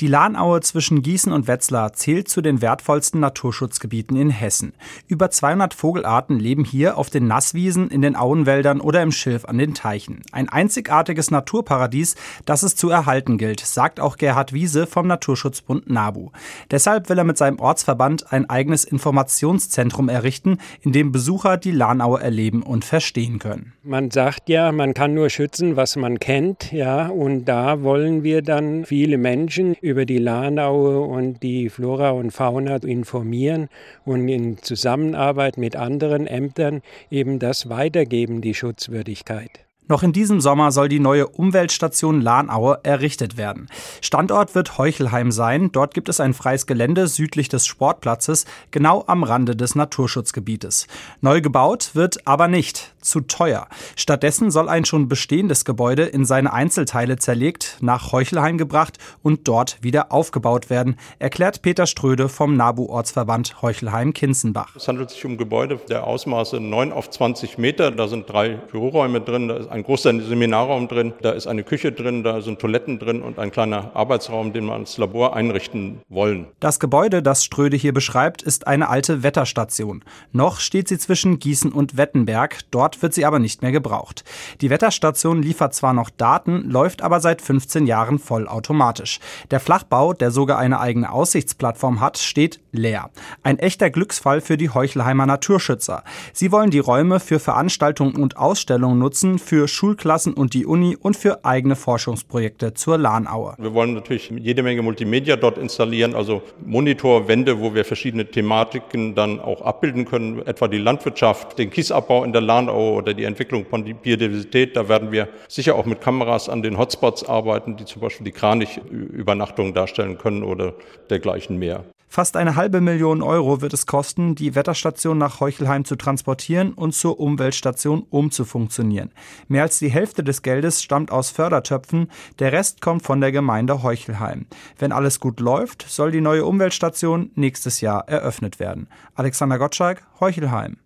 Die Lahnaue zwischen Gießen und Wetzlar zählt zu den wertvollsten Naturschutzgebieten in Hessen. Über 200 Vogelarten leben hier auf den Nasswiesen, in den Auenwäldern oder im Schilf an den Teichen. Ein einzigartiges Naturparadies, das es zu erhalten gilt, sagt auch Gerhard Wiese vom Naturschutzbund NABU. Deshalb will er mit seinem Ortsverband ein eigenes Informationszentrum errichten, in dem Besucher die Lahnaue erleben und verstehen können. Man sagt ja, man kann nur schützen, was man kennt, ja, und da wollen wir dann viele Menschen über die Lahnaue und die Flora und Fauna informieren und in Zusammenarbeit mit anderen Ämtern eben das weitergeben, die Schutzwürdigkeit. Noch in diesem Sommer soll die neue Umweltstation Lahnaue errichtet werden. Standort wird Heuchelheim sein. Dort gibt es ein freies Gelände südlich des Sportplatzes, genau am Rande des Naturschutzgebietes. Neu gebaut wird aber nicht. Zu teuer. Stattdessen soll ein schon bestehendes Gebäude in seine Einzelteile zerlegt, nach Heuchelheim gebracht und dort wieder aufgebaut werden, erklärt Peter Ströde vom NABU-Ortsverband Heuchelheim-Kinzenbach. Es handelt sich um Gebäude der Ausmaße 9 auf 20 Meter. Da sind drei Büroräume drin, da ist ein großer Seminarraum drin, da ist eine Küche drin, da sind Toiletten drin und ein kleiner Arbeitsraum, den wir als Labor einrichten wollen. Das Gebäude, das Ströde hier beschreibt, ist eine alte Wetterstation. Noch steht sie zwischen Gießen und Wettenberg, dort wird sie aber nicht mehr gebraucht. Die Wetterstation liefert zwar noch Daten, läuft aber seit 15 Jahren vollautomatisch. Der Flachbau, der sogar eine eigene Aussichtsplattform hat, steht leer. Ein echter Glücksfall für die Heuchelheimer Naturschützer. Sie wollen die Räume für Veranstaltungen und Ausstellungen nutzen, für für Schulklassen und die Uni und für eigene Forschungsprojekte zur Lahnaue. Wir wollen natürlich jede Menge Multimedia dort installieren, also Monitorwände, wo wir verschiedene Thematiken dann auch abbilden können, etwa die Landwirtschaft, den Kiesabbau in der Lahnaue oder die Entwicklung von Biodiversität. Da werden wir sicher auch mit Kameras an den Hotspots arbeiten, die zum Beispiel die Kranichübernachtung darstellen können oder dergleichen mehr. Fast eine halbe Million Euro wird es kosten, die Wetterstation nach Heuchelheim zu transportieren und zur Umweltstation umzufunktionieren. Mehr als die Hälfte des Geldes stammt aus Fördertöpfen, der Rest kommt von der Gemeinde Heuchelheim. Wenn alles gut läuft, soll die neue Umweltstation nächstes Jahr eröffnet werden. Alexander Gottschalk, Heuchelheim.